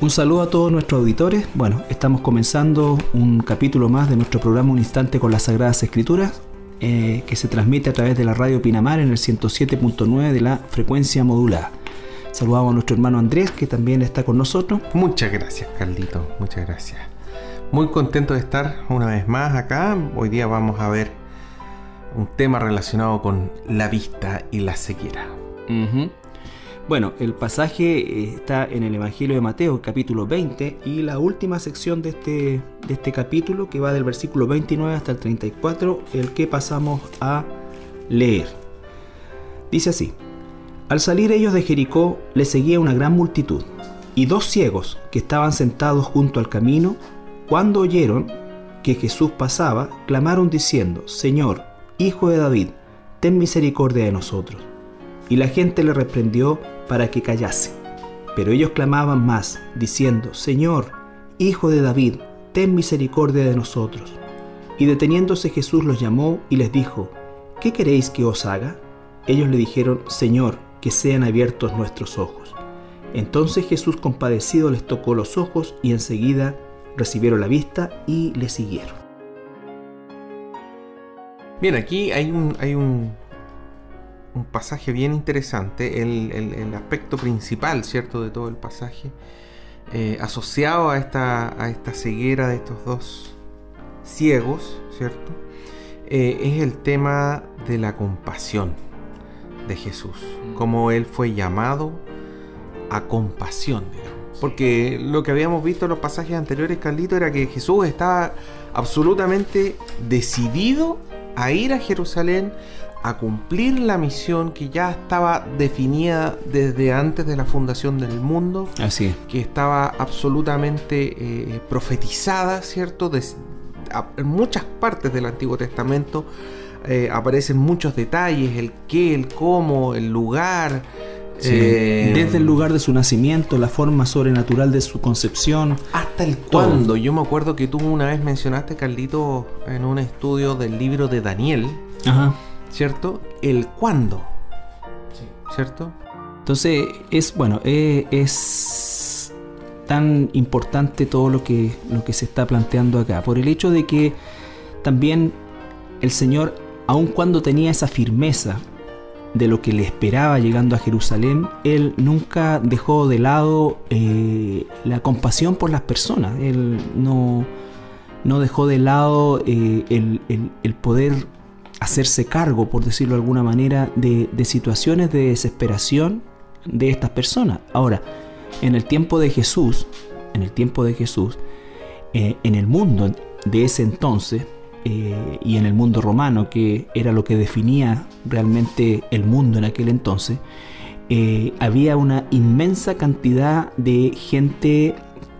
Un saludo a todos nuestros auditores. Bueno, estamos comenzando un capítulo más de nuestro programa Un Instante con las Sagradas Escrituras, eh, que se transmite a través de la radio Pinamar en el 107.9 de la frecuencia modulada. Saludamos a nuestro hermano Andrés, que también está con nosotros. Muchas gracias, Caldito. Muchas gracias. Muy contento de estar una vez más acá. Hoy día vamos a ver un tema relacionado con la vista y la ceguera. Bueno, el pasaje eh, está en el Evangelio de Mateo, capítulo 20, y la última sección de este, de este capítulo, que va del versículo 29 hasta el 34, el que pasamos a leer. Dice así, al salir ellos de Jericó, les seguía una gran multitud, y dos ciegos que estaban sentados junto al camino, cuando oyeron que Jesús pasaba, clamaron diciendo, Señor, Hijo de David, ten misericordia de nosotros. Y la gente le reprendió para que callase. Pero ellos clamaban más, diciendo, Señor, Hijo de David, ten misericordia de nosotros. Y deteniéndose Jesús los llamó y les dijo, ¿qué queréis que os haga? Ellos le dijeron, Señor, que sean abiertos nuestros ojos. Entonces Jesús compadecido les tocó los ojos y enseguida recibieron la vista y le siguieron. Bien, aquí hay un, hay un, un pasaje bien interesante, el, aspecto principal, ¿cierto?, de todo el pasaje, eh, asociado a esta, a esta ceguera de estos dos ciegos, ¿cierto?, eh, es el tema de la compasión de Jesús, mm. como Él fue llamado a compasión, Porque lo que habíamos visto en los pasajes anteriores, Carlito, era que Jesús estaba absolutamente decidido a ir a Jerusalén a cumplir la misión que ya estaba definida desde antes de la fundación del mundo. Así Que estaba absolutamente eh, profetizada, ¿cierto? en muchas partes del Antiguo Testamento eh, aparecen muchos detalles, el qué, el cómo, el lugar. Eh, Desde el lugar de su nacimiento, la forma sobrenatural de su concepción. Hasta el cuándo. Yo me acuerdo que tú una vez mencionaste, Carlito, en un estudio del libro de Daniel. Ajá ¿cierto? El cuándo, ¿cierto? Entonces, es bueno, eh, es tan importante todo lo que, lo que se está planteando acá, por el hecho de que también el Señor, aun cuando tenía esa firmeza de lo que le esperaba llegando a Jerusalén, Él nunca dejó de lado eh, la compasión por las personas, Él no, no dejó de lado eh, el, el, el poder hacerse cargo, por decirlo de alguna manera, de, situaciones de desesperación de estas personas. Ahora, en el tiempo de Jesús, en el tiempo de Jesús, eh, en el mundo de ese entonces eh, y en el mundo romano, que era lo que definía realmente el mundo en aquel entonces, eh, había una inmensa cantidad de gente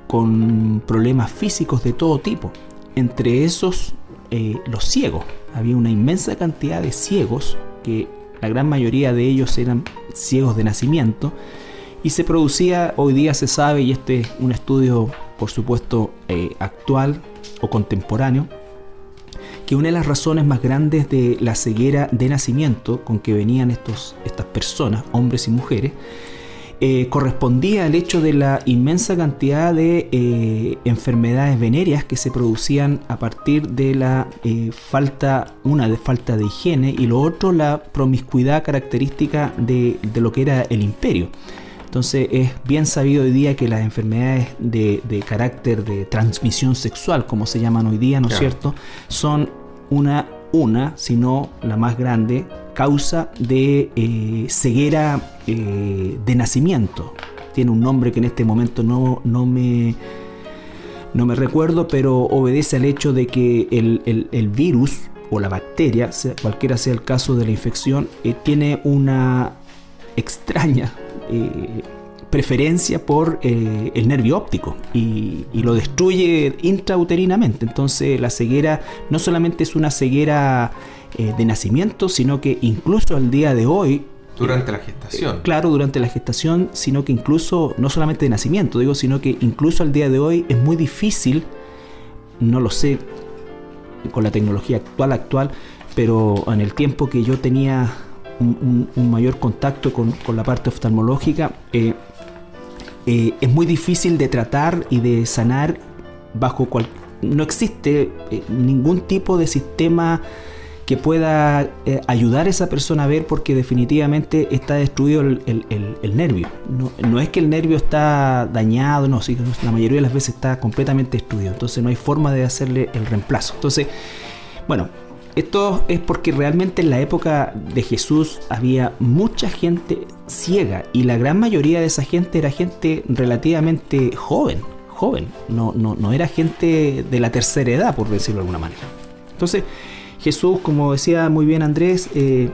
con problemas físicos de todo tipo. Entre esos, los ciegos había una inmensa cantidad de ciegos, que la gran mayoría de ellos eran ciegos de nacimiento, y se producía, hoy día se sabe, y este es un estudio por supuesto eh, actual o contemporáneo, que una de las razones más grandes de la ceguera de nacimiento con que venían estos, estas personas, hombres y mujeres, eh, correspondía al hecho de la inmensa cantidad de eh, enfermedades venéreas que se producían a partir de la eh, falta, una de falta de higiene y lo otro la promiscuidad característica de, lo que era el imperio. Entonces es bien sabido hoy día que las enfermedades de, carácter de transmisión sexual, como se llaman hoy día, ¿no es cierto?, son una, una, sino la más grande, causa de eh, ceguera eh, de nacimiento. Tiene un nombre que en este momento no, no, me, no me recuerdo, pero obedece al hecho de que el, virus o la bacteria, cualquiera sea el caso de la infección, eh, tiene una extraña preferencia por el nervio óptico y, y, lo destruye intrauterinamente. Entonces la ceguera no solamente es una ceguera eh, de nacimiento, sino que incluso al día de hoy... Durante la gestación. Eh, claro, durante la gestación, sino que incluso, no solamente de nacimiento, digo, sino que incluso al día de hoy es muy difícil, no lo sé con la tecnología actual, actual, pero en el tiempo que yo tenía un, mayor contacto con, la parte oftalmológica, eh, eh, es muy difícil de tratar y de sanar bajo cual no existe eh, ningún tipo de sistema que pueda eh, ayudar a esa persona a ver porque definitivamente está destruido el, nervio. No, es que el nervio está dañado, no, sí, la mayoría de las veces está completamente destruido. Entonces no hay forma de hacerle el reemplazo. Entonces, bueno, esto es porque realmente en la época de Jesús había mucha gente ciega y la gran mayoría de esa gente era gente relativamente joven, joven, no, no, no era gente de la tercera edad, por decirlo de alguna manera. Entonces, Jesús, como decía muy bien Andrés, eh,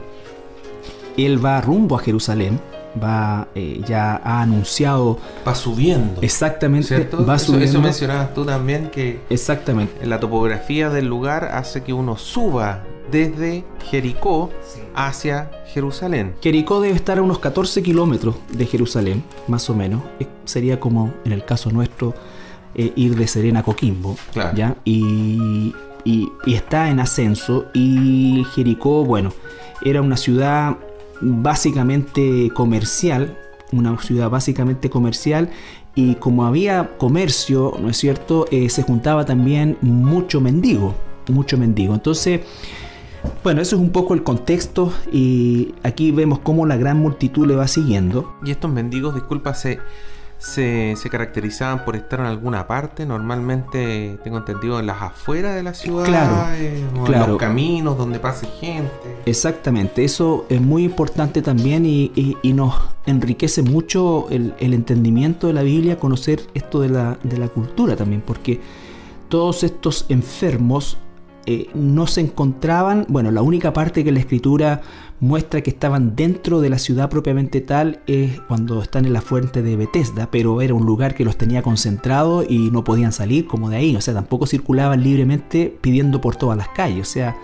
él va rumbo a Jerusalén, va eh, ya ha anunciado va subiendo exactamente va subiendo eso mencionabas tú también que exactamente en la topografía del lugar hace que uno suba desde Jericó hacia Jerusalén. Jericó debe estar a unos 14 kilómetros de Jerusalén, más o menos. Sería como en el caso nuestro eh, ir de Serena a Coquimbo. ¿ya? Y, y, está en ascenso. Y Jericó, bueno, era una ciudad básicamente comercial, una ciudad básicamente comercial y como había comercio, ¿no es cierto?, eh, se juntaba también mucho mendigo, mucho mendigo. Entonces, bueno, eso es un poco el contexto y aquí vemos cómo la gran multitud le va siguiendo. Y estos mendigos, disculpa, se se, caracterizaban por estar en alguna parte, normalmente tengo entendido en las afueras de la ciudad, claro, en los caminos donde pase gente. Exactamente, eso es muy importante también y, nos enriquece mucho el, entendimiento de la Biblia, conocer esto de la, de la cultura también, porque todos estos enfermos eh, no se encontraban, bueno, la única parte que la escritura muestra que estaban dentro de la ciudad propiamente tal es cuando están en la fuente de Bethesda, pero era un lugar que los tenía concentrados y no podían salir como de ahí, o sea, tampoco circulaban libremente pidiendo por todas las calles, o sea,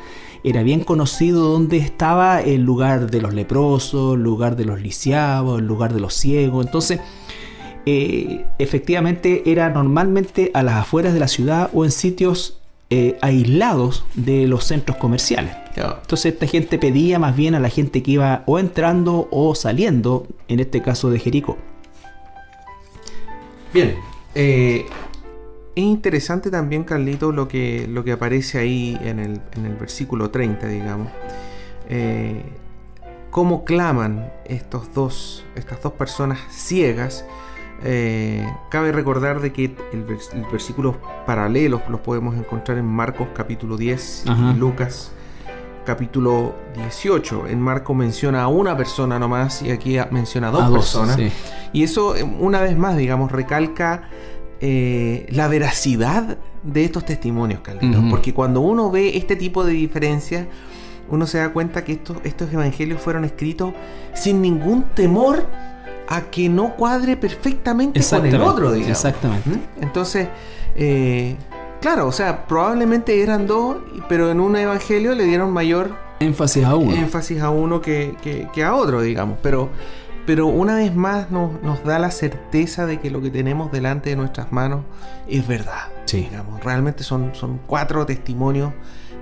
era bien conocido dónde estaba el lugar de los leprosos, el lugar de los lisiados, el lugar de los ciegos, entonces... Eh, efectivamente era normalmente a las afueras de la ciudad o en sitios eh, aislados de los centros comerciales. Entonces esta gente pedía más bien a la gente que iba o entrando o saliendo, en este caso de Jericó. Bien, eh, es interesante también, Carlito, lo que, lo que aparece ahí en el, versículo 30, digamos. Eh, cómo claman estos dos, estas dos personas ciegas eh, cabe recordar de que el, versículos paralelos los podemos encontrar en Marcos capítulo 10 y Lucas capítulo 18. En Marcos menciona a una persona nomás y aquí menciona a dos, personas. Y eso, eh, una vez más, digamos, recalca eh, la veracidad de estos testimonios, Carlitos. Porque cuando uno ve este tipo de diferencias, uno se da cuenta que estos, estos evangelios fueron escritos sin ningún temor a que no cuadre perfectamente con el otro, digamos. Exactamente. ¿Mm? Entonces, eh, claro, o sea, probablemente eran dos, pero en un evangelio le dieron mayor énfasis a uno. Énfasis a uno que, a otro, digamos. Pero, pero una vez más nos, nos, da la certeza de que lo que tenemos delante de nuestras manos es verdad. Sí. Digamos, realmente son, son cuatro testimonios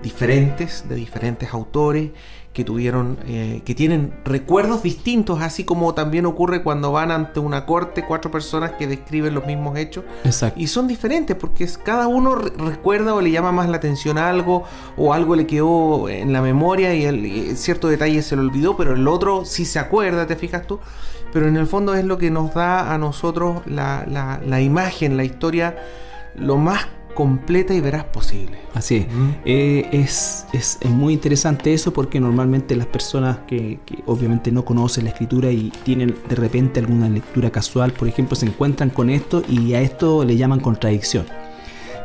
diferentes de diferentes autores que tuvieron, eh, que tienen recuerdos distintos, así como también ocurre cuando van ante una corte cuatro personas que describen los mismos hechos. Exacto. Y son diferentes porque cada uno recuerda o le llama más la atención a algo o algo le quedó en la memoria y, el, cierto detalle se lo olvidó, pero el otro sí se acuerda, te fijas tú. Pero en el fondo es lo que nos da a nosotros la, la, la imagen, la historia, lo más completa y verás posible. Así eh, es. es, muy interesante eso porque normalmente las personas que, que, obviamente no conocen la escritura y tienen de repente alguna lectura casual, por ejemplo, se encuentran con esto y a esto le llaman contradicción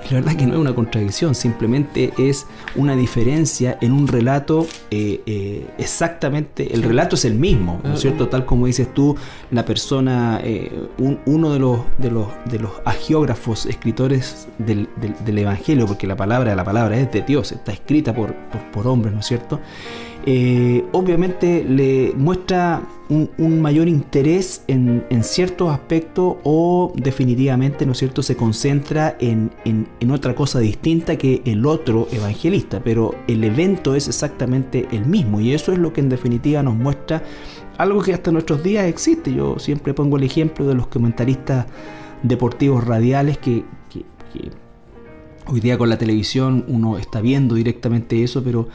la verdad que no es una contradicción, simplemente es una diferencia en un relato eh, eh, exactamente, el relato es el mismo, ¿no es cierto? Tal como dices tú, la persona, eh, uno de los, de, los, de los agiógrafos, escritores del, Evangelio, porque la palabra, la palabra es de Dios, está escrita por, por, por hombres, ¿no es cierto? Obviamente le muestra un, mayor interés en, ciertos aspectos o definitivamente, ¿no es cierto?, se concentra en, otra cosa distinta que el otro evangelista, pero el evento es exactamente el mismo y eso es lo que en definitiva nos muestra algo que hasta nuestros días existe. Yo siempre pongo el ejemplo de los comentaristas deportivos radiales que, hoy día con la televisión uno está viendo directamente eso, pero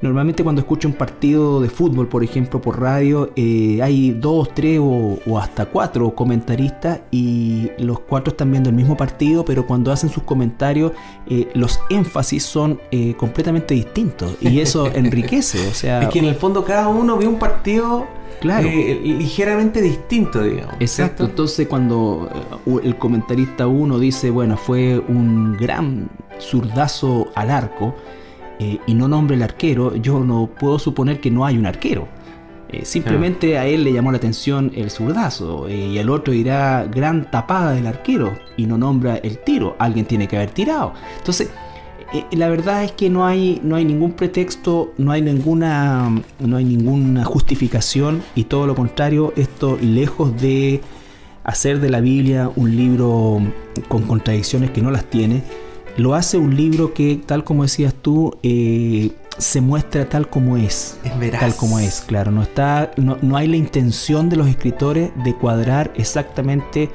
normalmente cuando escucho un partido de fútbol, por ejemplo, por radio, eh, hay dos, tres o, hasta cuatro comentaristas y los cuatro están viendo el mismo partido, pero cuando hacen sus comentarios, eh, los énfasis son eh, completamente distintos y eso enriquece. O sea, es que en el fondo cada uno ve un partido claro. Eh, ligeramente distinto, digamos. Exacto, entonces cuando eh, el comentarista uno dice, bueno, fue un gran zurdazo al arco eh, y no nombre el arquero, yo no puedo suponer que no hay un arquero. simplemente a él le llamó la atención el zurdazo y el otro dirá gran tapada del arquero y no nombra el tiro. Alguien tiene que haber tirado. Entonces, eh, la verdad es que no hay, no hay ningún pretexto, no hay ninguna, no hay ninguna justificación y todo lo contrario, esto lejos de hacer de la Biblia un libro con contradicciones que no las tiene, lo hace un libro que, tal como decías tú, eh, se muestra tal como es. Es Tal como es, claro. No, está, no, no hay la intención de los escritores de cuadrar exactamente.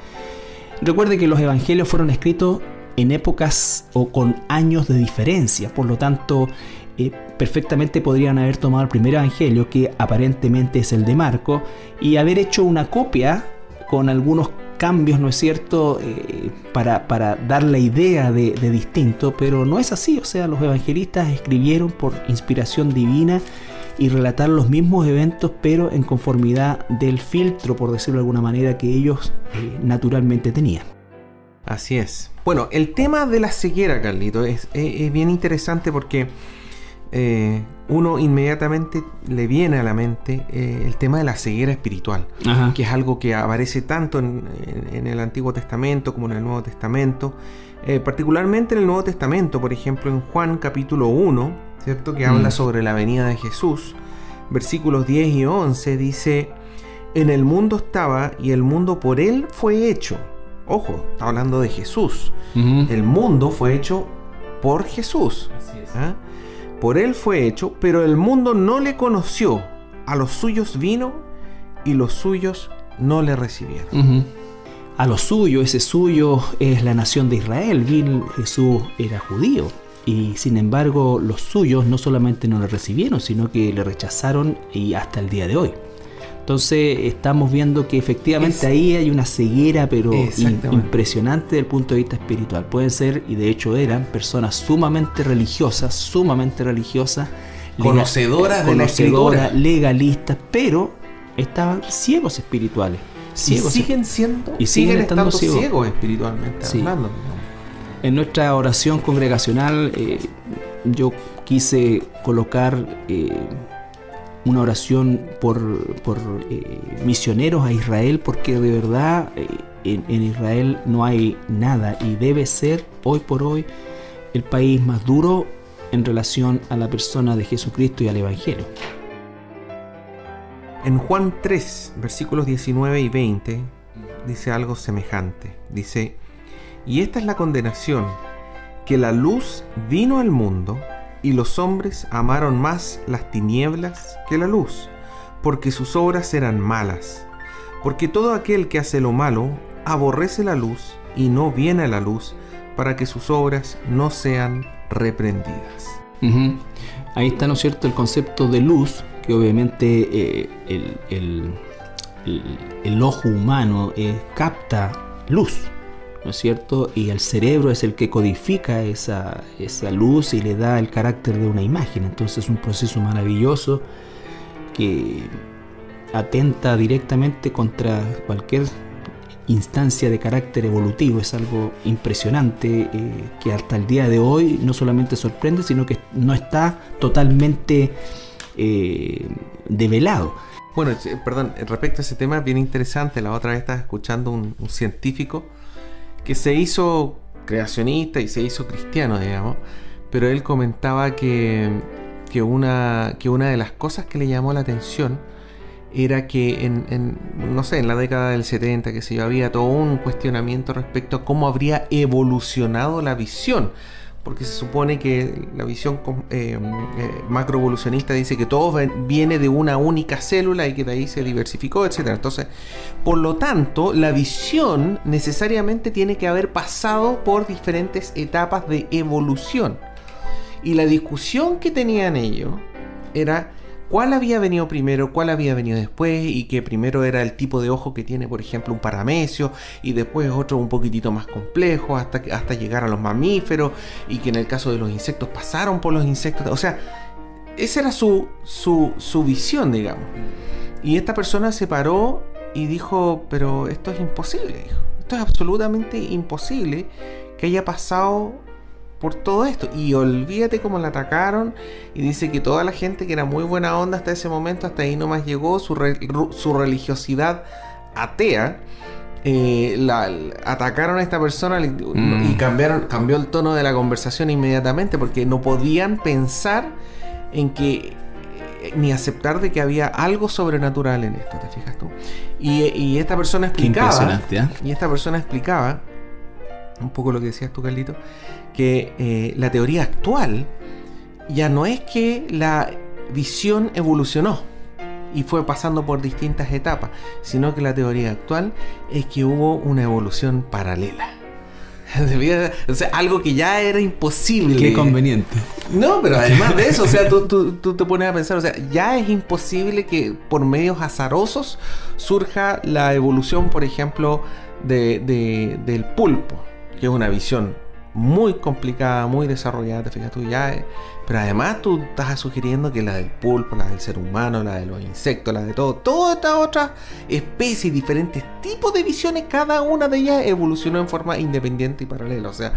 Recuerde que los evangelios fueron escritos en épocas o con años de diferencia. Por lo tanto, eh, perfectamente podrían haber tomado el primer evangelio, que aparentemente es el de Marco, y haber hecho una copia con algunos cambios, ¿no es cierto?, eh, para, dar la idea de, de, distinto, pero no es así, o sea, los evangelistas escribieron por inspiración divina y relatar los mismos eventos, pero en conformidad del filtro, por decirlo de alguna manera, que ellos eh, naturalmente tenían. Así es. Bueno, el tema de la ceguera, Carlito, es, bien interesante porque eh, uno inmediatamente le viene a la mente eh, el tema de la ceguera espiritual, que es algo que aparece tanto en, el Antiguo Testamento como en el Nuevo Testamento, eh, particularmente en el Nuevo Testamento, por ejemplo, en Juan capítulo 1, ¿cierto? Que habla mm. sobre la venida de Jesús, versículos 10 y 11, dice, en el mundo estaba y el mundo por él fue hecho Ojo, está hablando de Jesús. El mundo fue hecho por Jesús. ¿ah? Por él fue hecho, pero el mundo no le conoció. A los suyos vino y los suyos no le recibieron. A los suyos, ese suyo es la nación de Israel. Jesús era judío. Y sin embargo, los suyos no solamente no le recibieron, sino que le rechazaron y hasta el día de hoy. Entonces estamos viendo que efectivamente ahí hay una ceguera, pero impresionante desde el punto de vista espiritual. Pueden ser, y de hecho eran, personas sumamente religiosas, sumamente religiosas, conocedoras de la legalistas, pero estaban ciegos espirituales. Ciegos, y siguen siendo y siguen, estando ciegos, espiritualmente hablando. En nuestra oración congregacional eh, yo quise colocar eh, una oración por, eh, misioneros a Israel, porque de verdad eh, en, Israel no hay nada y debe ser hoy por hoy el país más duro en relación a la persona de Jesucristo y al Evangelio. En Juan 3, versículos 19 y 20, dice algo semejante. Dice, y esta es la condenación, que la luz vino al mundo, y los hombres amaron más las tinieblas que la luz, porque sus obras eran malas. Porque todo aquel que hace lo malo aborrece la luz y no viene a la luz, para que sus obras no sean reprendidas. Ahí está, ¿no es cierto?, el concepto de luz, que obviamente eh, el, ojo humano eh, capta luz. ¿No es cierto? Y el cerebro es el que codifica esa, esa luz y le da el carácter de una imagen. Entonces es un proceso maravilloso que atenta directamente contra cualquier instancia de carácter evolutivo. Es algo impresionante eh, que hasta el día de hoy no solamente sorprende, sino que no está totalmente eh, develado. Bueno, perdón, respecto a ese tema, bien interesante. La otra vez estaba escuchando un científico que se hizo creacionista y se hizo cristiano, digamos, pero él comentaba que, que, una, que una de las cosas que le llamó la atención era que en, no sé, en la década del 70, que se yo, había todo un cuestionamiento respecto a cómo habría evolucionado la visión. Porque se supone que la visión eh, eh, macroevolucionista dice que todo viene de una única célula y que de ahí se diversificó, etc. Entonces, por lo tanto, la visión necesariamente tiene que haber pasado por diferentes etapas de evolución. Y la discusión que tenían ellos era cuál había venido primero, cuál había venido después, y que primero era el tipo de ojo que tiene, por ejemplo, un paramecio, y después otro un poquitito más complejo, hasta, hasta llegar a los mamíferos, y que en el caso de los insectos pasaron por los insectos. O sea, esa era su, su, su visión, digamos. Y esta persona se paró y dijo, pero esto es imposible. Esto es absolutamente imposible que haya pasado por todo esto. Y olvídate cómo la atacaron. Y dice que toda la gente que era muy buena onda hasta ese momento, hasta ahí nomás llegó su, su religiosidad atea. Eh, la, atacaron a esta persona y mm. cambiaron, cambió el tono de la conversación inmediatamente porque no podían pensar en que eh, ni aceptar de que había algo sobrenatural en esto, ¿te fijas tú? Y, esta persona explicaba. ¿eh? Y esta persona explicaba un poco lo que decías tú, Carlito, que eh, la teoría actual ya no es que la visión evolucionó y fue pasando por distintas etapas, sino que la teoría actual es que hubo una evolución paralela. o sea, algo que ya era imposible. Qué conveniente. No, pero además de eso, o sea, tú, tú, te pones a pensar, o sea, ya es imposible que por medios azarosos surja la evolución, por ejemplo, de, del pulpo que es una visión muy complicada, muy desarrollada, te fijas tú ya. Eh, pero además tú estás sugiriendo que la del pulpo, la del ser humano, la de los insectos, la de todo, todas estas otras especies, diferentes tipos de visiones, cada una de ellas evolucionó en forma independiente y paralela. O sea,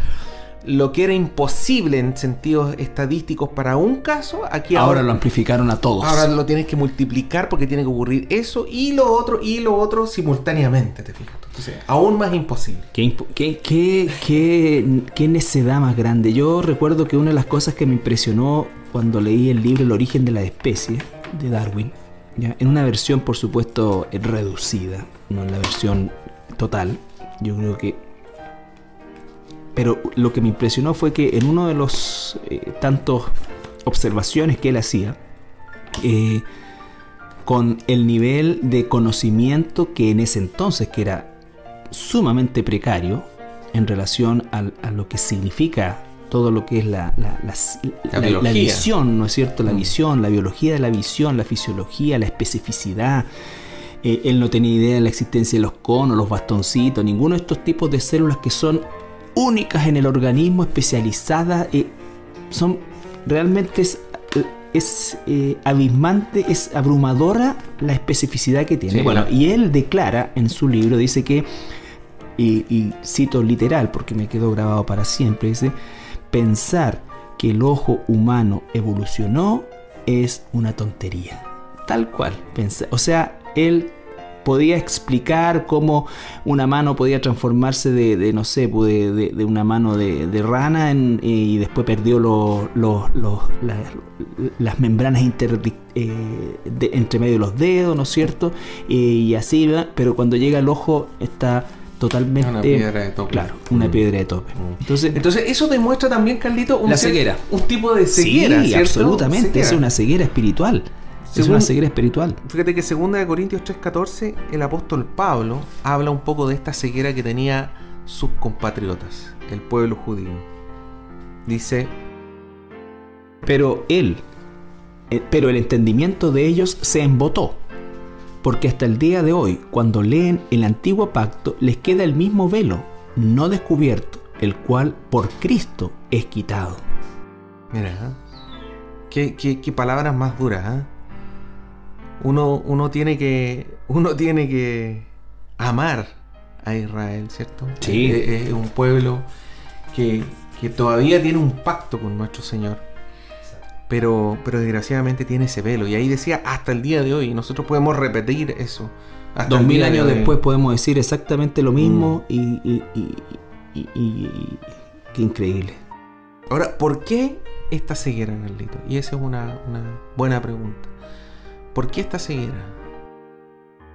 lo que era imposible en sentidos estadísticos para un caso, aquí ahora, lo amplificaron a todos. Ahora lo tienes que multiplicar porque tiene que ocurrir eso y lo otro y lo otro simultáneamente, te fijas. Aún más imposible. ¿Qué, qué, qué, qué, necedad más grande. Yo recuerdo que una de las cosas que me impresionó cuando leí el libro El origen de la especie de Darwin, ¿ya? en una versión por supuesto reducida, no en la versión total, yo creo que pero lo que me impresionó fue que en uno de los eh, tantos observaciones que él hacía, eh, con el nivel de conocimiento que en ese entonces, que era sumamente precario en relación a, lo que significa todo lo que es la, la, visión, ¿no es cierto? La mm. visión, la biología de la visión, la fisiología, la especificidad. Eh, él no tenía idea de la existencia de los conos, los bastoncitos, ninguno de estos tipos de células que son únicas en el organismo, especializadas, eh, son realmente es, es eh, abismante, es abrumadora la especificidad que tiene. bueno, y él declara en su libro, dice que, y, cito literal porque me quedó grabado para siempre, dice, pensar que el ojo humano evolucionó es una tontería. Tal cual. o sea, él podía explicar cómo una mano podía transformarse de, no sé, pues, de, una mano de, rana y después perdió las membranas eh, entre medio de los dedos, ¿no es cierto? y así, pero cuando llega el ojo está totalmente una piedra de tope. Claro, una mm. piedra de tope. Mm. Entonces, Entonces eso demuestra también, Carlito, un la ceguera. Un tipo de ceguera, sí, absolutamente, es una ceguera espiritual es una ceguera espiritual. Fíjate que 2 Corintios 3:14, el apóstol Pablo habla un poco de esta ceguera que tenía sus compatriotas, el pueblo judío. Dice, pero él, eh, pero el entendimiento de ellos se embotó, porque hasta el día de hoy, cuando leen el antiguo pacto, les queda el mismo velo, no descubierto, el cual por Cristo es quitado. Mira, ¿eh? qué, qué, palabras más duras, ¿eh? uno, uno tiene que. Uno tiene que amar a Israel, ¿cierto? Sí. Es, un pueblo que, todavía tiene un pacto con nuestro Señor. Pero, pero desgraciadamente tiene ese velo. Y ahí decía hasta el día de hoy. nosotros podemos repetir eso. Hasta Dos mil años después podemos decir exactamente lo mismo mm. y, y, qué increíble. Ahora, ¿por qué esta ceguera, Carlito? Y esa es una, una buena pregunta. ¿Por qué esta ceguera?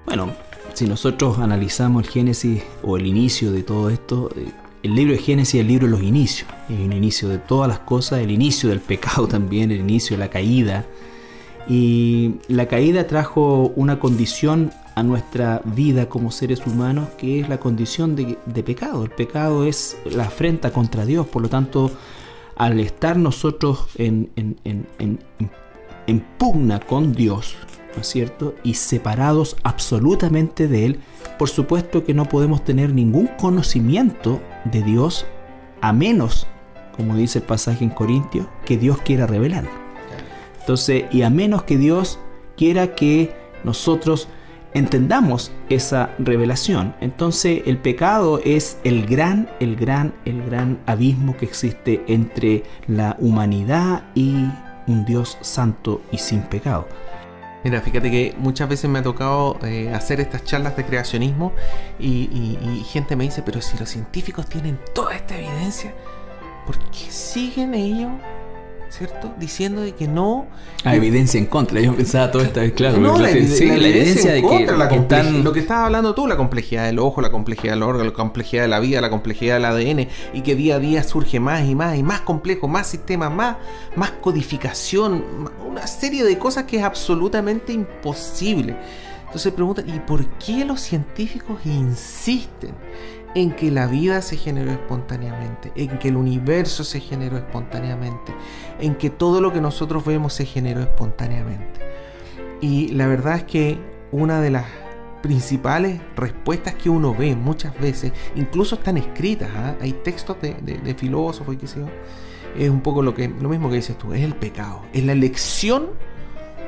Bueno, si nosotros analizamos el génesis o el inicio de todo esto, eh, el libro de Génesis es el libro de los inicios, es un inicio de todas las cosas, el inicio del pecado también, el inicio de la caída. Y la caída trajo una condición a nuestra vida como seres humanos que es la condición de, pecado. El pecado es la afrenta contra Dios, por lo tanto, al estar nosotros en, en pugna con Dios, ¿no es cierto? Y separados absolutamente de Él, por supuesto que no podemos tener ningún conocimiento de Dios a menos, como dice el pasaje en Corintios, que Dios quiera revelar. Entonces, y a menos que Dios quiera que nosotros entendamos esa revelación. Entonces, el pecado es el gran, el gran, el gran abismo que existe entre la humanidad y un Dios santo y sin pecado. Mira, fíjate que muchas veces me ha tocado eh, hacer estas charlas de creacionismo y, y, gente me dice, pero si los científicos tienen toda esta evidencia, ¿por qué siguen ellos ¿cierto? Diciendo de que no. Ah, evidencia en contra. Yo pensaba todo esto, claro. No, la, evidencia, de que, lo que estabas hablando tú, la complejidad del ojo, la complejidad del órgano, la complejidad de la vida, la complejidad del ADN, y que día a día surge más y más y más complejo, más sistema, más, más codificación, una serie de cosas que es absolutamente imposible. Entonces preguntan, ¿y por qué los científicos insisten en que la vida se generó espontáneamente, en que el universo se generó espontáneamente, en que todo lo que nosotros vemos se generó espontáneamente. Y la verdad es que una de las principales respuestas que uno ve muchas veces, incluso están escritas, ¿ah? hay textos de, filósofos y qué sé yo, es un poco lo, que, lo mismo que dices tú, es el pecado, es la elección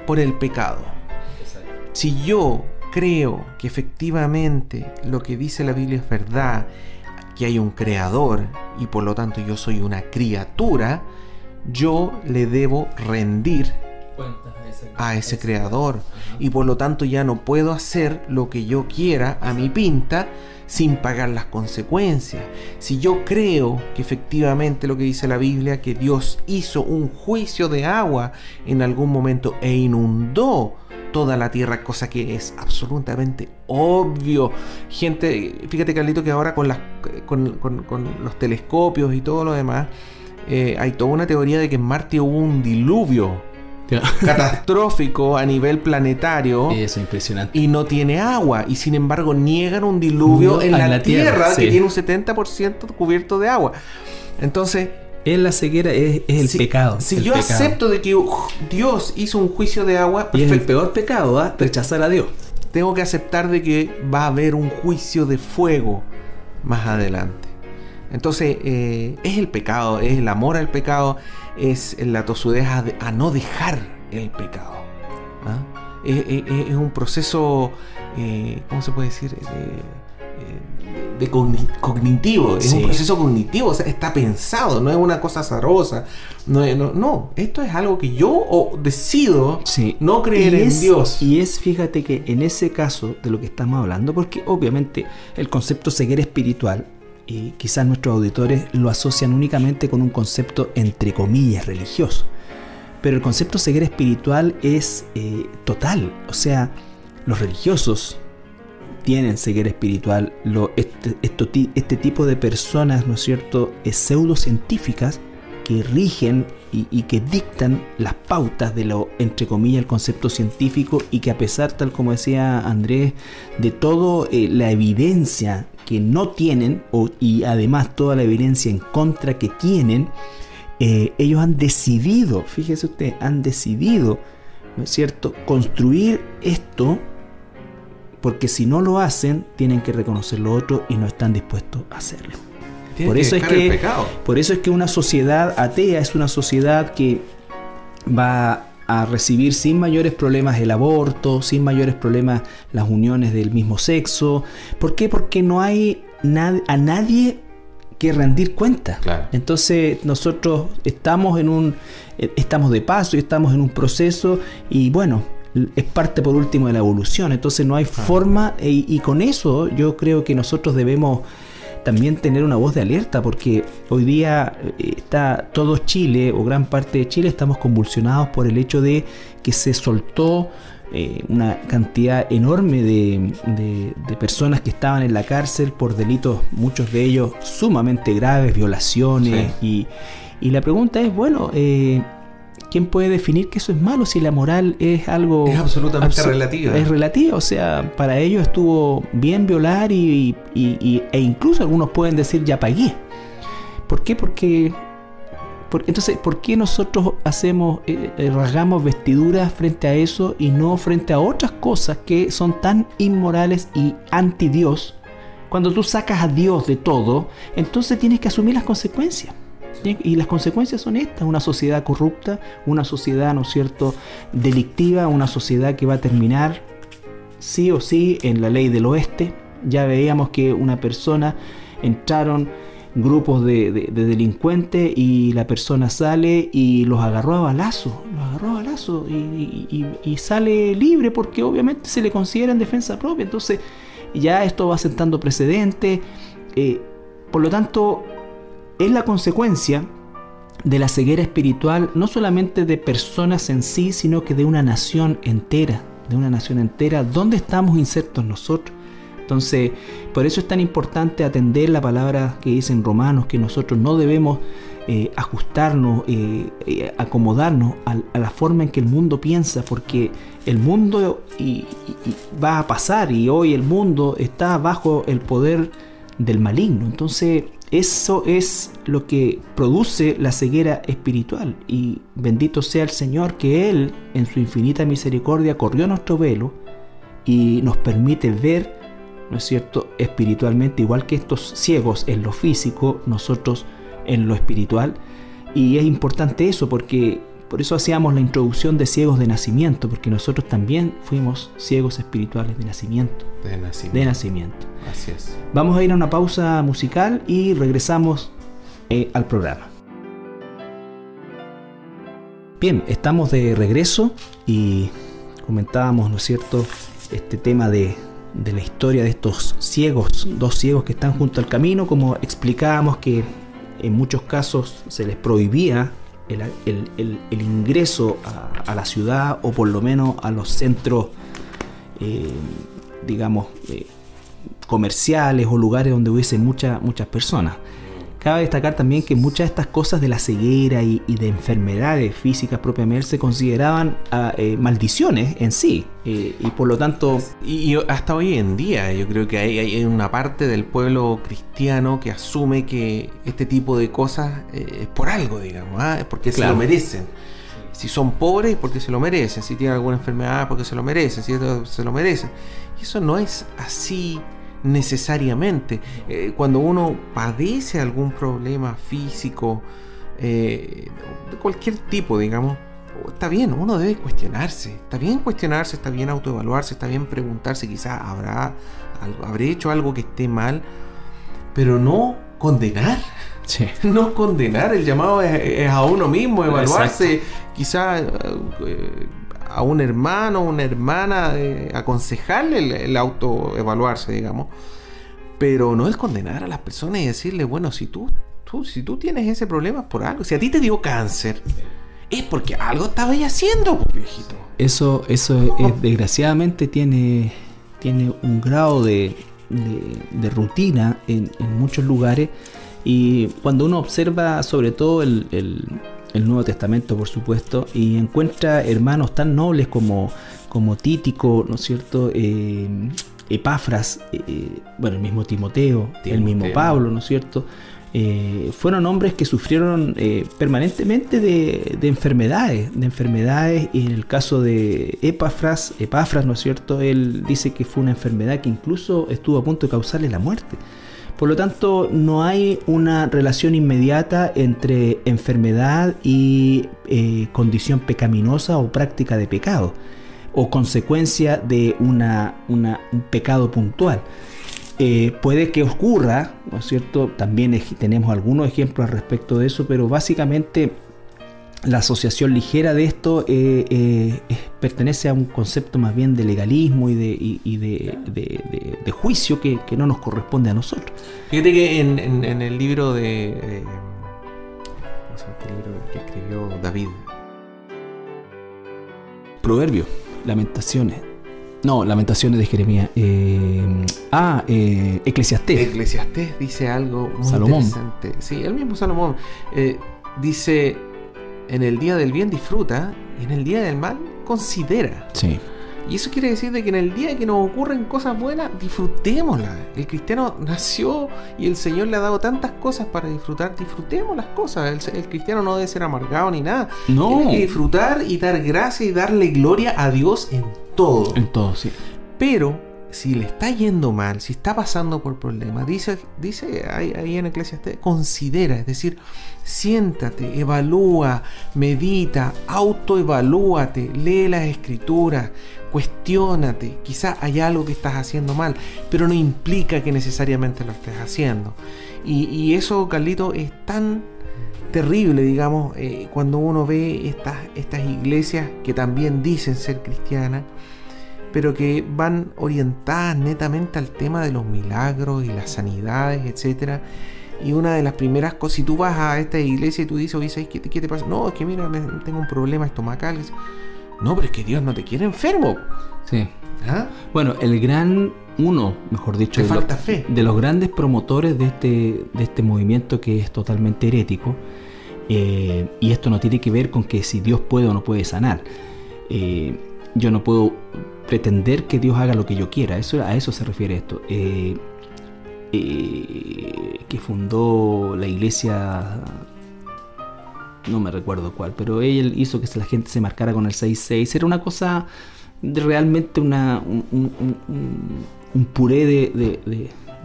por el pecado. Si yo creo que efectivamente lo que dice la Biblia es verdad, que hay un creador y por lo tanto yo soy una criatura, yo le debo rendir a ese creador. Y por lo tanto ya no puedo hacer lo que yo quiera a mi pinta sin pagar las consecuencias. Si yo creo que efectivamente lo que dice la Biblia, que Dios hizo un juicio de agua en algún momento e inundó toda la Tierra, cosa que es absolutamente obvio. Gente, fíjate Carlito que ahora con, las, con, los telescopios y todo lo demás, eh, hay toda una teoría de que en Marte hubo un diluvio catastrófico a nivel planetario. Eso es impresionante. Y no tiene agua. Y sin embargo niegan un diluvio en la, Tierra, que tiene un 70% cubierto de agua. Entonces, es la ceguera, es, el pecado. Si yo acepto de que Dios hizo un juicio de agua, y es el peor pecado, ¿ah? rechazar a Dios. Tengo que aceptar de que va a haber un juicio de fuego más adelante. Entonces, eh, es el pecado, es el amor al pecado, es la tosudez a, no dejar el pecado. ¿ah? Es, un proceso, eh, ¿cómo se puede decir? de cognitivo, es un proceso cognitivo, o sea, está pensado, no es una cosa azarosa. No, no, esto es algo que yo decido no creer en Dios. Y es, fíjate que en ese caso de lo que estamos hablando, porque obviamente el concepto ceguera espiritual, y quizás nuestros auditores lo asocian únicamente con un concepto entre comillas religioso. Pero el concepto ceguera espiritual es eh, total, o sea, los religiosos, tienen ceguera espiritual, lo, este, este, tipo de personas, ¿no es cierto?, es pseudocientíficas que rigen y, que dictan las pautas de lo, entre comillas, el concepto científico y que a pesar, tal como decía Andrés, de toda eh, la evidencia que no tienen y además toda la evidencia en contra que tienen, eh, ellos han decidido, fíjese usted, han decidido, ¿no es cierto?, construir esto porque si no lo hacen, tienen que reconocer lo otro y no están dispuestos a hacerlo. Por eso, es que, por eso es que una sociedad atea es una sociedad que va a recibir sin mayores problemas el aborto, sin mayores problemas las uniones del mismo sexo. ¿Por qué? Porque no hay a nadie que rendir cuenta. Entonces nosotros estamos en un eh, estamos de paso y estamos en un proceso y bueno, es parte por último de la evolución, entonces no hay forma y, con eso yo creo que nosotros debemos también tener una voz de alerta porque hoy día eh, está todo Chile o gran parte de Chile estamos convulsionados por el hecho de que se soltó eh, una cantidad enorme de, personas que estaban en la cárcel por delitos, muchos de ellos sumamente graves, violaciones. Y, la pregunta es, bueno, eh, ¿quién puede definir que eso es malo si la moral es algo... Es absolutamente relativa. Es relativa, o sea, para ellos estuvo bien violar y, e incluso algunos pueden decir ya pagué. ¿Por qué? Porque entonces, ¿por qué nosotros hacemos, eh, eh, rasgamos vestiduras frente a eso y no frente a otras cosas que son tan inmorales y anti Dios? Cuando tú sacas a Dios de todo, entonces tienes que asumir las consecuencias. Y las consecuencias son estas, una sociedad corrupta, una sociedad, ¿no es cierto?, delictiva, una sociedad que va a terminar sí o sí en la ley del oeste. Ya veíamos que una persona entraron grupos de, delincuentes y la persona sale y los agarró a balazo, los agarró a balazo y, sale libre porque obviamente se le considera en defensa propia. Entonces ya esto va sentando precedente. Eh, por lo tanto, es la consecuencia de la ceguera espiritual no solamente de personas en sí, sino que de una nación entera, de una nación entera, donde estamos insertos nosotros. Entonces, por eso es tan importante atender la palabra que dice en Romanos, que nosotros no debemos eh, ajustarnos, eh, eh, acomodarnos a, la forma en que el mundo piensa, porque el mundo va a pasar y hoy el mundo está bajo el poder del maligno. Entonces, eso es lo que produce la ceguera espiritual. Y bendito sea el Señor que Él, en su infinita misericordia, corrió nuestro velo y nos permite ver ¿no es cierto?, espiritualmente, igual que estos ciegos en lo físico, nosotros en lo espiritual. Y es importante eso porque por eso hacíamos la introducción de ciegos de nacimiento, porque nosotros también fuimos ciegos espirituales de nacimiento. De nacimiento. De nacimiento. Así es. Vamos a ir a una pausa musical y regresamos eh, al programa. Bien, estamos de regreso y comentábamos, ¿no es cierto?, este tema de de la historia de estos ciegos, dos ciegos que están junto al camino, como explicábamos que en muchos casos se les prohibía el, ingreso a, la ciudad o por lo menos a los centros, eh, digamos, eh, comerciales o lugares donde hubiese muchas muchas personas. Cabe destacar también que muchas de estas cosas de la ceguera y, de enfermedades físicas propiamente se consideraban ah, eh, maldiciones en sí. Eh, y por lo tanto... Y, hasta hoy en día yo creo que hay, una parte del pueblo cristiano que asume que este tipo de cosas eh, es por algo, digamos, ¿ah? es porque se lo merecen. Si son pobres, es porque se lo merecen. Si tienen alguna enfermedad, porque se lo merecen. Si se lo merecen. Y eso no es así necesariamente. Eh, cuando uno padece algún problema físico, eh, de cualquier tipo, digamos, está bien, uno debe cuestionarse. Está bien cuestionarse, está bien autoevaluarse, está bien preguntarse, quizás habrá, habré hecho algo que esté mal, pero no condenar. No condenar, el llamado es, a uno mismo, evaluarse, quizás eh, a un hermano, una hermana, eh, aconsejarle el, autoevaluarse, digamos. Pero no es condenar a las personas y decirle, bueno, si tú, tú, si tú tienes ese problema por algo, si a ti te dio cáncer, es porque algo estabas haciendo, pues, viejito. Eso, eso desgraciadamente tiene, tiene un grado de, de, rutina en, muchos lugares. Y cuando uno observa sobre todo el Nuevo Testamento, por supuesto, y encuentra hermanos tan nobles como, como Títico, ¿no es cierto? Eh, Epafras, eh, eh, bueno, el mismo Timoteo, el mismo Pablo, ¿no es cierto? fueron hombres que sufrieron permanentemente de, enfermedades, de enfermedades, y en el caso de Epafras, Epafras, ¿no es cierto? Él dice que fue una enfermedad que incluso estuvo a punto de causarle la muerte. Por lo tanto, no hay una relación inmediata entre enfermedad y eh, condición pecaminosa o práctica de pecado, o consecuencia de una, un pecado puntual. Eh, puede que ocurra, ¿no es cierto? También tenemos algunos ejemplos al respecto de eso, pero básicamente la asociación ligera de esto eh, eh, pertenece a un concepto más bien de legalismo y de, de, juicio que, no nos corresponde a nosotros. Fíjate que en, el libro de... ¿Cómo se llama este libro que escribió David? Proverbio. Lamentaciones. No, Lamentaciones de Jeremías. Eh, ah, eh, Eclesiastés. Eclesiastés dice algo muy Salomón. interesante. Sí, el mismo Salomón. Eh, dice, en el día del bien disfruta y en el día del mal considera. Sí. Y eso quiere decir de que en el día que nos ocurren cosas buenas, disfrutémoslas. El cristiano nació y el Señor le ha dado tantas cosas para disfrutar. Disfrutemos las cosas. El, el cristiano no debe ser amargado ni nada. No. Tiene que disfrutar y dar gracia y darle gloria a Dios en todo. En todo, sí. Pero si le está yendo mal, si está pasando por problemas, dice, dice ahí, ahí en Eclesiastes, considera, es decir, siéntate, evalúa, medita, autoevalúate, lee las escrituras, cuestiónate, quizás hay algo que estás haciendo mal, pero no implica que necesariamente lo estés haciendo. Y, eso, Carlito, es tan terrible, digamos, eh, cuando uno ve estas, estas iglesias que también dicen ser cristianas, pero que van orientadas netamente al tema de los milagros y las sanidades, etcétera. Y una de las primeras cosas, si tú vas a esta iglesia y tú dices, oye, ¿sabes qué, te- qué te pasa? No, es que mira, me- tengo un problema estomacal. No, pero es que Dios no te quiere enfermo. Sí. ¿Ah? Bueno, el gran uno, mejor dicho, de, falta los, fe. de los grandes promotores de este, de este movimiento que es totalmente herético, eh, y esto no tiene que ver con que si Dios puede o no puede sanar. Eh, yo no puedo pretender que Dios haga lo que yo quiera, eso, a eso se refiere esto. Eh, eh, que fundó la iglesia no me recuerdo cuál, pero él hizo que la gente se marcara con el 6-6. Era una cosa realmente una, un, puré de,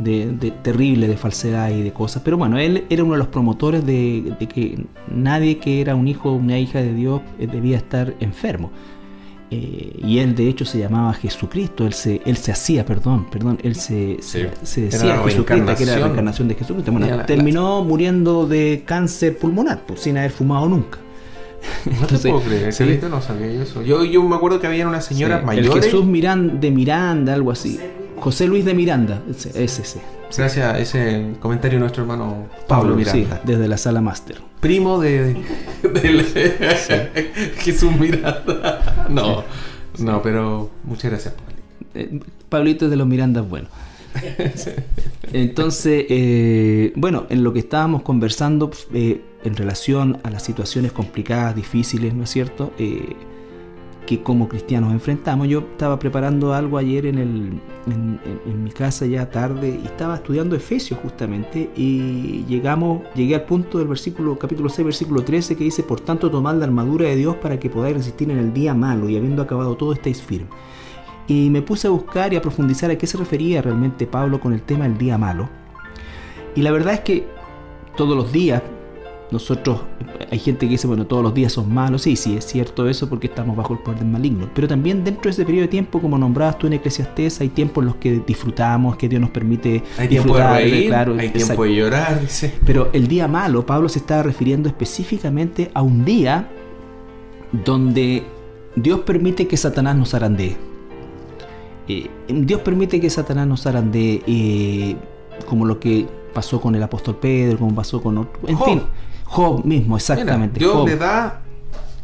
de- de- terrible de falsedad y de cosas. Pero bueno, él era uno de los promotores de, de que nadie que era un hijo o una hija de Dios eh, debía estar enfermo. Eh, y él de hecho se llamaba Jesucristo, él se, él se hacía, perdón, perdón, él se, se- Sí. se Era decía la Jesucristo, que era la reencarnación. reencarnación de Jesucristo. Bueno, la- terminó muriendo de cáncer pulmonar, pues, sin haber fumado nunca. No Entonces, te puedo creer, sí. No sabía yo eso. Yo, yo me acuerdo que habían unas señoras Sí, mayores. El Jesús Miran, de Miranda, algo así. José Luis de Miranda, ese, ese, ese. Gracias a ese comentario de nuestro hermano Pablo, Miranda. sí, desde la sala máster. Primo de, Jesús Miranda. No, no, pero muchas gracias, Pablo. Eh, Pablito es de los Mirandas, bueno. Entonces, eh, bueno, en lo que estábamos conversando eh, en relación a las situaciones complicadas, difíciles, ¿no es cierto? Eh, que como cristianos enfrentamos. Yo estaba preparando algo ayer en, el, en, mi casa ya tarde y estaba estudiando Efesios justamente y llegamos, llegué al punto del versículo, capítulo 6, versículo 13 que dice, por tanto tomad la armadura de Dios para que podáis resistir en el día malo y habiendo acabado todo estáis firmes. Y me puse a buscar y a profundizar a qué se refería realmente Pablo con el tema del día malo. Y la verdad es que todos los días, nosotros, hay gente que dice, bueno, todos los días son malos. Sí, sí, es cierto eso porque estamos bajo el poder del maligno. Pero también dentro de ese periodo de tiempo, como nombrabas tú en Eclesiastés, hay tiempos en los que disfrutamos, que Dios nos permite Hay tiempo de reír, claro, hay exacto. tiempo de llorar, dice. Pero el día malo, Pablo se estaba refiriendo específicamente a un día donde Dios permite que Satanás nos zarandee. Eh, Dios permite que Satanás nos zarandee, eh, como lo que pasó con el apóstol Pedro, como pasó con otro. En fin, Job mismo, Mira, exactamente. Dios Job. le da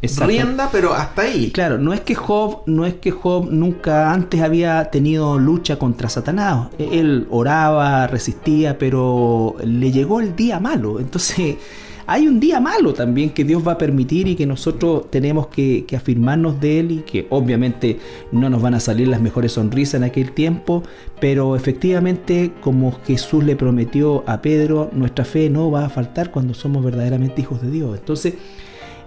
rienda, pero hasta ahí. Claro, no es que Job, no es que Job nunca antes había tenido lucha contra Satanás. Él oraba, resistía, pero le llegó el día malo. Entonces, hay un día malo también que Dios va a permitir y que nosotros tenemos que, afirmarnos de él y que obviamente no nos van a salir las mejores sonrisas en aquel tiempo, pero efectivamente, como Jesús le prometió a Pedro, nuestra fe no va a faltar cuando somos verdaderamente hijos de Dios. Entonces,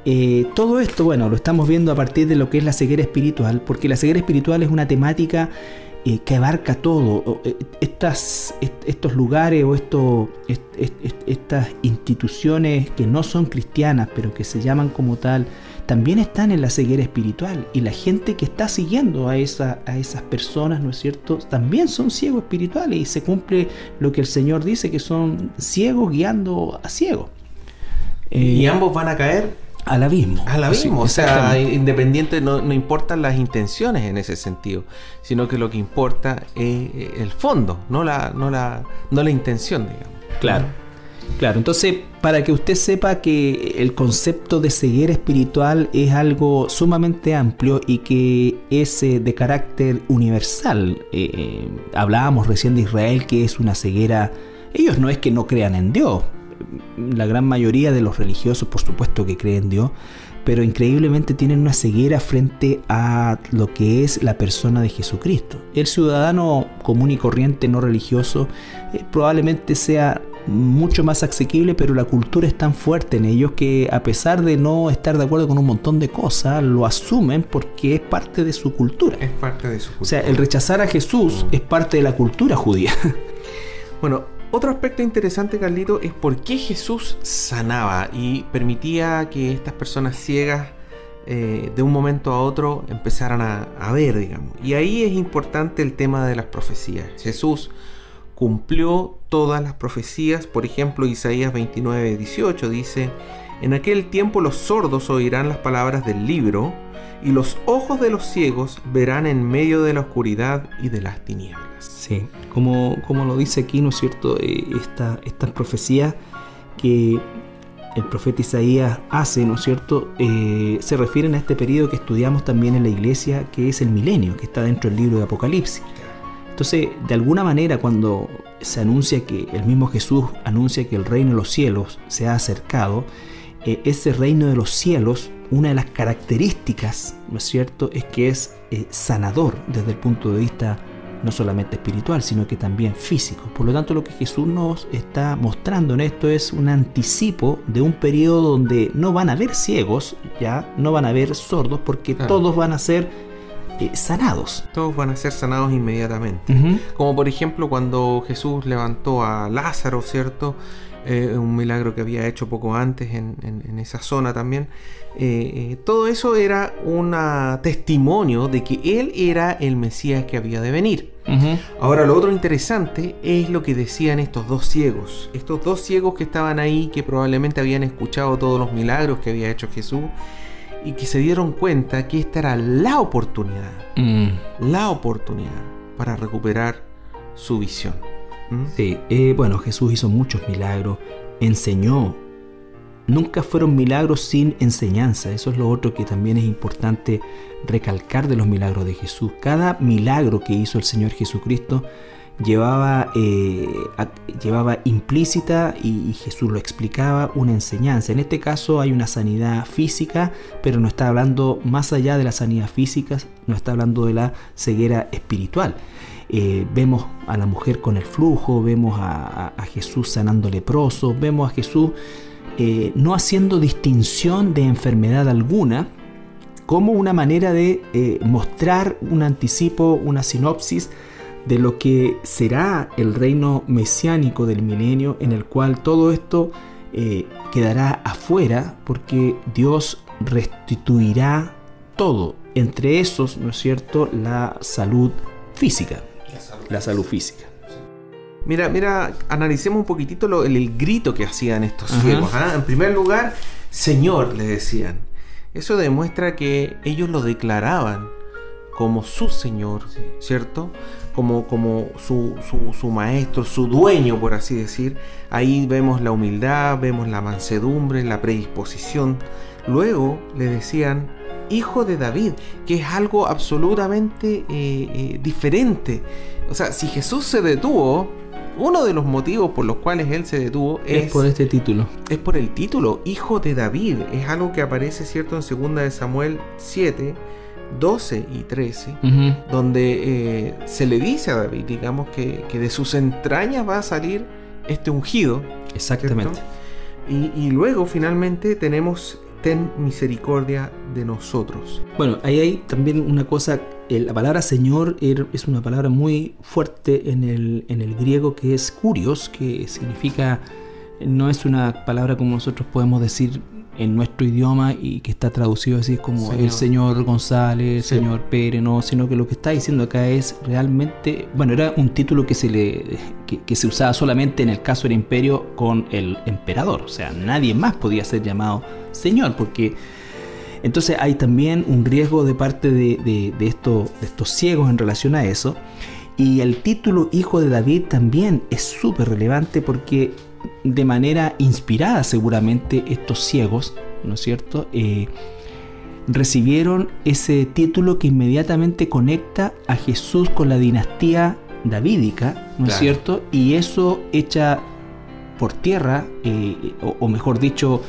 eh, todo esto, bueno, lo estamos viendo a partir de lo que es la ceguera espiritual, porque la ceguera espiritual es una temática eh, que abarca todo. Eh, Estas, est- estos lugares o esto, est- est- est- estas instituciones que no son cristianas, pero que se llaman como tal, también están en la ceguera espiritual. Y la gente que está siguiendo a, esa, a esas personas, ¿no es cierto?, también son ciegos espirituales y se cumple lo que el Señor dice, que son ciegos guiando a ciegos. Eh, y ambos van a caer al abismo. al abismo. o sea, independiente, no, no importan las intenciones en ese sentido, sino que lo que importa es el fondo, no la, no la, no la intención, digamos. Claro. Claro, entonces para que usted sepa que el concepto de ceguera espiritual es algo sumamente amplio y que es eh, de carácter universal. Eh, eh, hablábamos recién de Israel que es una ceguera, ellos no es que no crean en Dios, la gran mayoría de los religiosos por supuesto que creen en Dios, pero increíblemente tienen una ceguera frente a lo que es la persona de Jesucristo. El ciudadano común y corriente no religioso probablemente sea mucho más asequible, pero la cultura es tan fuerte en ellos que a pesar de no estar de acuerdo con un montón de cosas, lo asumen porque es parte de su cultura. Es parte de su cultura. O sea, el rechazar a Jesús mm. es parte de la cultura judía. Bueno, otro aspecto interesante, Carlito, es por qué Jesús sanaba y permitía que estas personas ciegas eh, de un momento a otro empezaran a, a ver, digamos. Y ahí es importante el tema de las profecías. Jesús cumplió todas las profecías. Por ejemplo, Isaías 29, 18 dice, en aquel tiempo los sordos oirán las palabras del libro, y los ojos de los ciegos verán en medio de la oscuridad y de las tinieblas. Sí, como, como lo dice aquí, ¿no es cierto? Eh, esta, estas profecías que el profeta Isaías hace, ¿no es cierto? Eh, se refieren a este periodo que estudiamos también en la iglesia, que es el milenio, que está dentro del libro de Apocalipsis. Entonces, de alguna manera, cuando se anuncia que el mismo Jesús anuncia que el reino de los cielos se ha acercado, eh, ese reino de los cielos, una de las características, ¿no es cierto?, es que es sanador desde el punto de vista no solamente espiritual, sino que también físico. Por lo tanto, lo que Jesús nos está mostrando en esto es un anticipo de un periodo donde no van a haber ciegos, ya no van a haber sordos, porque todos van a ser eh, sanados. Todos van a ser sanados inmediatamente. Como por ejemplo cuando Jesús levantó a Lázaro, ¿cierto? Eh, un milagro que había hecho poco antes en, esa zona también. Eh, todo eso era un testimonio de que Él era el Mesías que había de venir. Ahora lo otro interesante es lo que decían estos dos ciegos. Estos dos ciegos que estaban ahí, que probablemente habían escuchado todos los milagros que había hecho Jesús y que se dieron cuenta que esta era la oportunidad, mm. la oportunidad para recuperar su visión. ¿Mm? Sí, eh, bueno, Jesús hizo muchos milagros, enseñó. Nunca fueron milagros sin enseñanza. Eso es lo otro que también es importante recalcar de los milagros de Jesús. Cada milagro que hizo el Señor Jesucristo llevaba, eh, llevaba implícita y, Jesús lo explicaba una enseñanza. En este caso hay una sanidad física, pero no está hablando más allá de la sanidad física, no está hablando de la ceguera espiritual. Eh, vemos a la mujer con el flujo, vemos a, Jesús sanando leprosos, vemos a Jesús eh, no haciendo distinción de enfermedad alguna, como una manera de mostrar un anticipo, una sinopsis de lo que será el reino mesiánico del milenio en el cual todo esto eh, quedará afuera porque Dios restituirá todo, entre esos, ¿no es cierto?, la salud física. La salud, física. Mira, mira, analicemos un poquitito el, grito que hacían estos ciegos. ¿ah? En primer lugar, Señor, le decían. Eso demuestra que ellos lo declaraban como su Señor, ¿cierto? Como, como su, su, maestro, su dueño, por así decir. Ahí vemos la humildad, vemos la mansedumbre, la predisposición. Luego le decían, hijo de David, que es algo absolutamente eh, eh, diferente. O sea, si Jesús se detuvo, uno de los motivos por los cuales él se detuvo es, es, por este título. Es por el título, hijo de David. Es algo que aparece, ¿cierto?, en 2 de Samuel 7 12 y 13, donde eh, se le dice a David, digamos, que, de sus entrañas va a salir este ungido. Exactamente. Y, luego finalmente tenemos, ten misericordia de nosotros. Bueno, ahí hay también una cosa, la palabra Señor er, es una palabra muy fuerte en el, en el griego que es curios, que significa, no es una palabra como nosotros podemos decir en nuestro idioma y que está traducido así como el señor González, señor Pérez, no, sino que lo que está diciendo acá es realmente, bueno, era un título que se le que, se usaba solamente en el caso del imperio con el emperador, o sea, nadie más podía ser llamado señor, porque entonces hay también un riesgo de parte de, de, de estos ciegos en relación a eso. Y el título Hijo de David también es súper relevante porque de manera inspirada seguramente estos ciegos, ¿no es cierto? Eh, recibieron ese título que inmediatamente conecta a Jesús con la dinastía davídica, ¿no es cierto? Y eso echa por tierra, eh, o, mejor dicho,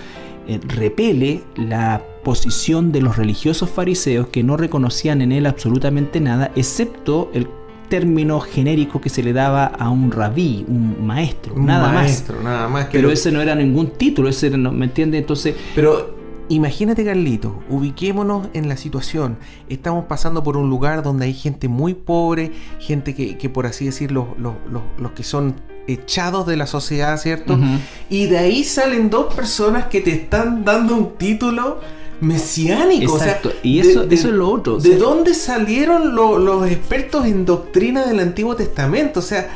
eh, repele la posición de los religiosos fariseos que no reconocían en él absolutamente nada, excepto el término genérico que se le daba a un rabí, un maestro, nada maestro, más. nada más. Pero ese no era ningún título, ese ¿me entiende? Entonces... Pero Imagínate, Carlito, ubiquémonos en la situación. Estamos pasando por un lugar donde hay gente muy pobre, gente que, por así decirlo, los, que son echados de la sociedad, ¿cierto? Y de ahí salen dos personas que te están dando un título mesiánico. Exacto. y eso, eso es lo otro. ¿De dónde salieron los expertos en doctrina del Antiguo Testamento? O sea,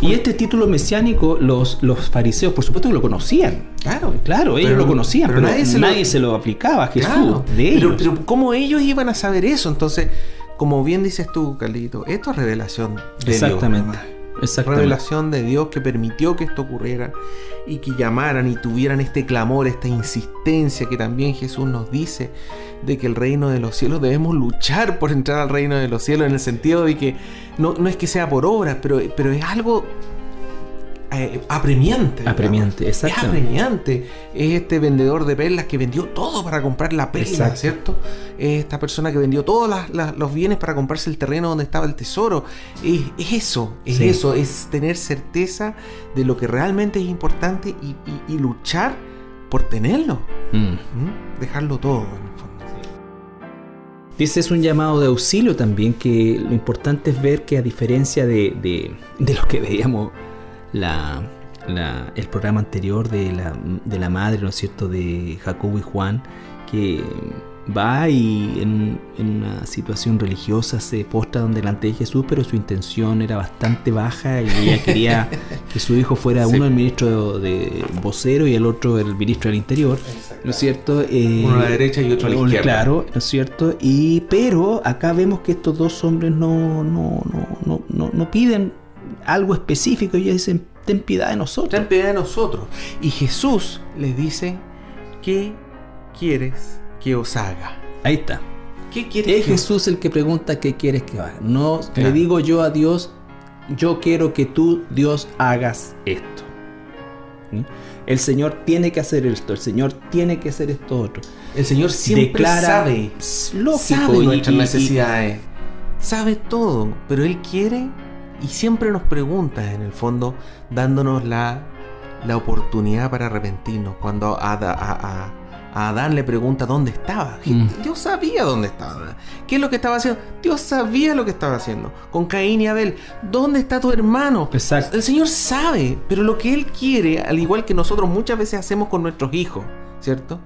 y este título mesiánico, los, los fariseos, por supuesto que lo conocían. Claro, claro, ellos lo conocían, pero, nadie, se, lo, aplicaba a Jesús de ellos. Pero, ¿cómo ellos iban a saber eso? Entonces, como bien dices tú, Carlito, esto es revelación de Exactamente. Revelación de Dios que permitió que esto ocurriera y que llamaran y tuvieran este clamor, esta insistencia que también Jesús nos dice de que el reino de los cielos debemos luchar por entrar al reino de los cielos en el sentido de que no, no es que sea por obras, pero, pero es algo eh, apremiante. Apremiante, exacto. Es apremiante. Es este vendedor de perlas que vendió todo para comprar la perla, ¿cierto? Es esta persona que vendió todos los bienes para comprarse el terreno donde estaba el tesoro. Es, eso, es eso, es tener certeza de lo que realmente es importante y, luchar por tenerlo. Mm. ¿Mm? Dejarlo todo, en el fondo. Dice, es un llamado de auxilio también, que lo importante es ver que a diferencia de, de, de lo que veíamos la, el programa anterior de la, de la madre, ¿no es cierto?, de Jacobo y Juan, que va y en, una situación religiosa se postra delante de Jesús, pero su intención era bastante baja y ella quería que su hijo fuera uno el ministro de vocero y el otro el ministro del interior, ¿no es cierto? Eh, uno a la derecha y otro a la izquierda. Claro, ¿no es cierto? Y pero acá vemos que estos dos hombres no, no, no, no, no piden algo específico, ellos dicen, ten piedad de nosotros. Ten piedad de nosotros. Y Jesús les dice, ¿qué quieres que os haga? Ahí está. ¿Qué quieres es Jesús el que pregunta qué quieres que haga. No le digo yo a Dios, yo quiero que tú, Dios, hagas esto. El Señor tiene que hacer esto, el Señor tiene que hacer esto otro. El Señor siempre sabe, lógico, sabe nuestras necesidades, sabe todo, pero Él quiere y siempre nos pregunta, en el fondo, dándonos la, la oportunidad para arrepentirnos. Cuando a, a, a, Adán le pregunta dónde estaba, mm. Dios sabía dónde estaba. ¿Qué es lo que estaba haciendo? Dios sabía lo que estaba haciendo. Con Caín y Abel, ¿dónde está tu hermano? Exacto. El Señor sabe, pero lo que Él quiere, al igual que nosotros muchas veces hacemos con nuestros hijos, ¿cierto?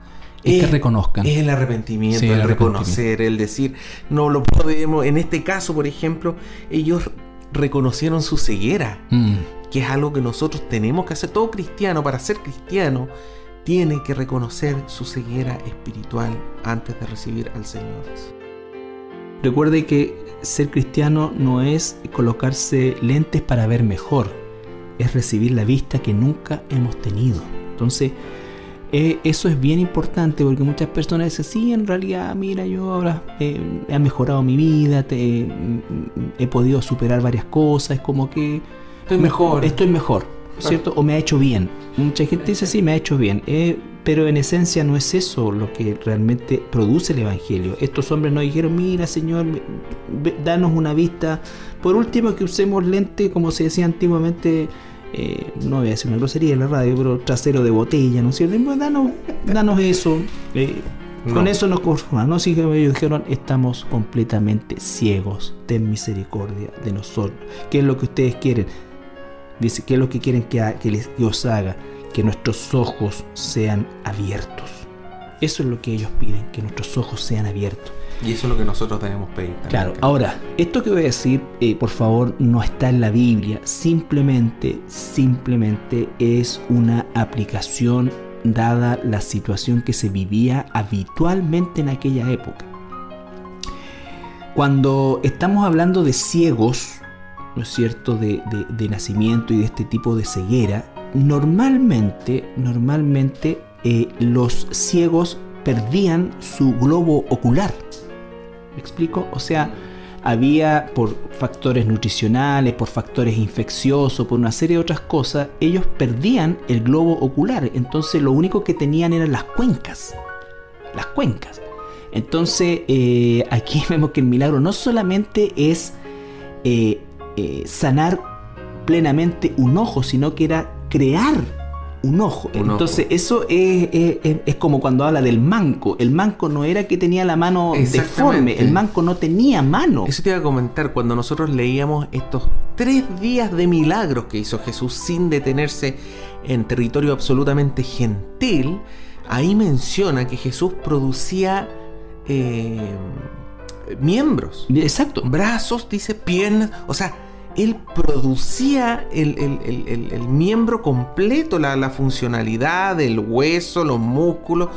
Es, que reconozcan. Es el arrepentimiento, el, reconocer, el decir, no lo podemos. En este caso, por ejemplo, ellos reconocieron su ceguera, mm. que es algo que nosotros tenemos que hacer. Todo cristiano, para ser cristiano, tiene que reconocer su ceguera espiritual antes de recibir al Señor. Recuerde que ser cristiano no es colocarse lentes para ver mejor, es recibir la vista que nunca hemos tenido. Entonces, eh, eso es bien importante porque muchas personas dicen, sí, en realidad, mira, yo ahora eh, he mejorado mi vida, te, he podido superar varias cosas, es como que... Estoy mejor. Estoy mejor, ¿cierto? O me ha hecho bien. Mucha gente dice, sí, me ha hecho bien. Eh, pero en esencia no es eso lo que realmente produce el Evangelio. Estos hombres nos dijeron, mira Señor, danos una vista. Por último, que usemos lente, como se decía antiguamente, eh, no voy a decir una grosería en la radio, pero trasero de botella, ¿no es cierto? danos, danos eso. Eh, con eso nos conformamos. ¿no? ellos dijeron, estamos completamente ciegos. Ten misericordia de nosotros. ¿Qué es lo que ustedes quieren? Dice, ¿qué es lo que quieren que, que les, Dios haga? Que nuestros ojos sean abiertos. Eso es lo que ellos piden, que nuestros ojos sean abiertos. Y eso es lo que nosotros debemos pedir. claro, ahora, esto que voy a decir, eh, por favor, no está en la Biblia, simplemente, simplemente es una aplicación dada la situación que se vivía habitualmente en aquella época. Cuando estamos hablando de ciegos, ¿no es cierto?, de, de nacimiento y de este tipo de ceguera, normalmente, normalmente eh, los ciegos perdían su globo ocular. ¿Me explico? O sea, había por factores nutricionales, por factores infecciosos, por una serie de otras cosas, ellos perdían el globo ocular. Entonces lo único que tenían eran las cuencas. Las cuencas. Entonces eh, aquí vemos que el milagro no solamente es eh, eh, sanar plenamente un ojo, sino que era crear un ojo. Entonces, eso es, como cuando habla del manco. El manco no era que tenía la mano deforme, el manco no tenía mano. Eso te iba a comentar, cuando nosotros leíamos estos tres días de milagros que hizo Jesús sin detenerse en territorio absolutamente gentil, ahí menciona que Jesús producía eh, miembros. Exacto. Brazos, dice, piernas, o sea él producía el, miembro completo, la, funcionalidad, el hueso, los músculos,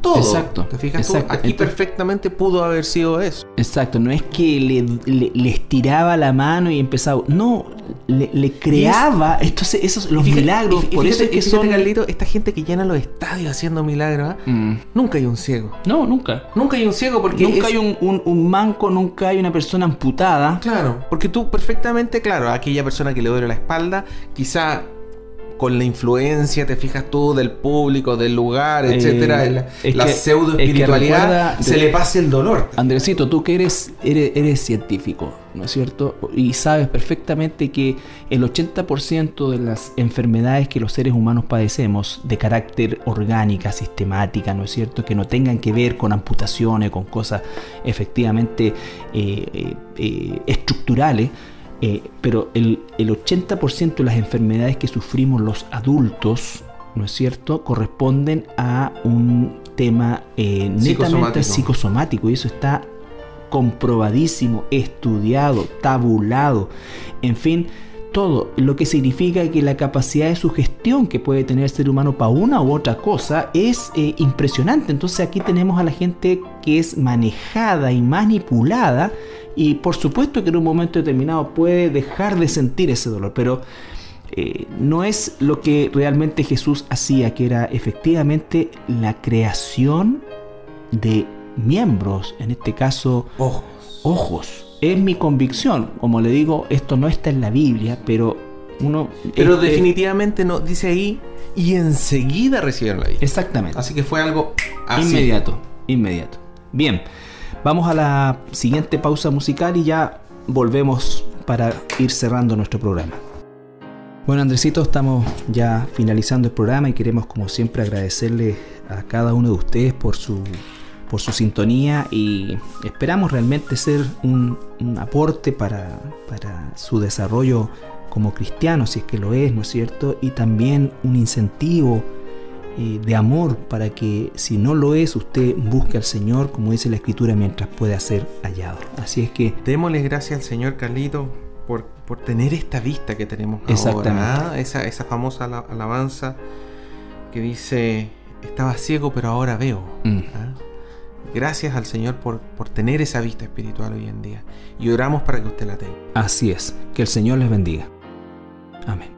todo. Exacto. ¿Te fijas Aquí perfectamente pudo haber sido eso. Exacto. No es que le, estiraba la mano y empezaba. No, le, creaba. esto, esos, los milagros. por eso es que son. esta gente que llena los estadios haciendo milagros, ¿ah? mm. nunca hay un ciego. No, nunca. Nunca hay un ciego porque. Nunca hay un, un, manco, nunca hay una persona amputada. Claro, porque tú perfectamente, claro, aquella persona que le duele la espalda, quizá con la influencia, te fijas tú, del público, del lugar, eh, etcétera, la, pseudo espiritualidad, se le pase el dolor. Andresito, tú que eres, eres, científico, ¿no es cierto? Y sabes perfectamente que el 80% de las enfermedades que los seres humanos padecemos de carácter orgánica, sistemática, ¿no es cierto? Que no tengan que ver con amputaciones, con cosas efectivamente eh, eh, estructurales, eh, pero el, 80% de las enfermedades que sufrimos los adultos, ¿no es cierto?, corresponden a un tema eh, netamente psicosomático y eso está comprobadísimo, estudiado, tabulado, en fin, todo, lo que significa que la capacidad de sugestión que puede tener el ser humano para una u otra cosa es eh, impresionante. Entonces aquí tenemos a la gente que es manejada y manipulada y por supuesto que en un momento determinado puede dejar de sentir ese dolor, pero eh, no es lo que realmente Jesús hacía, que era efectivamente la creación de miembros, en este caso ojos. ojos. Es mi convicción, como le digo, esto no está en la Biblia, pero uno... Pero definitivamente no, dice ahí, y enseguida recibieron la vida. Exactamente. Así que fue algo inmediato, inmediato. Bien. Vamos a la siguiente pausa musical y ya volvemos para ir cerrando nuestro programa. Bueno, Andresito, estamos ya finalizando el programa y queremos, como siempre, agradecerle a cada uno de ustedes por su, por su sintonía y esperamos realmente ser un, aporte para, para su desarrollo como cristiano, si es que lo es, ¿no es cierto? Y también un incentivo eh, de amor para que si no lo es, usted busque al Señor, como dice la Escritura, mientras pueda ser hallado. Así es que... Démosle gracias al Señor, Carlito, por, por tener esta vista que tenemos Exactamente. ahora. ¿ah? Esa, esa famosa alabanza que dice, estaba ciego pero ahora veo. Mm. ¿ah? Gracias al Señor por, por, tener esa vista espiritual hoy en día. Y oramos para que usted la tenga. Así es. Que el Señor les bendiga. Amén.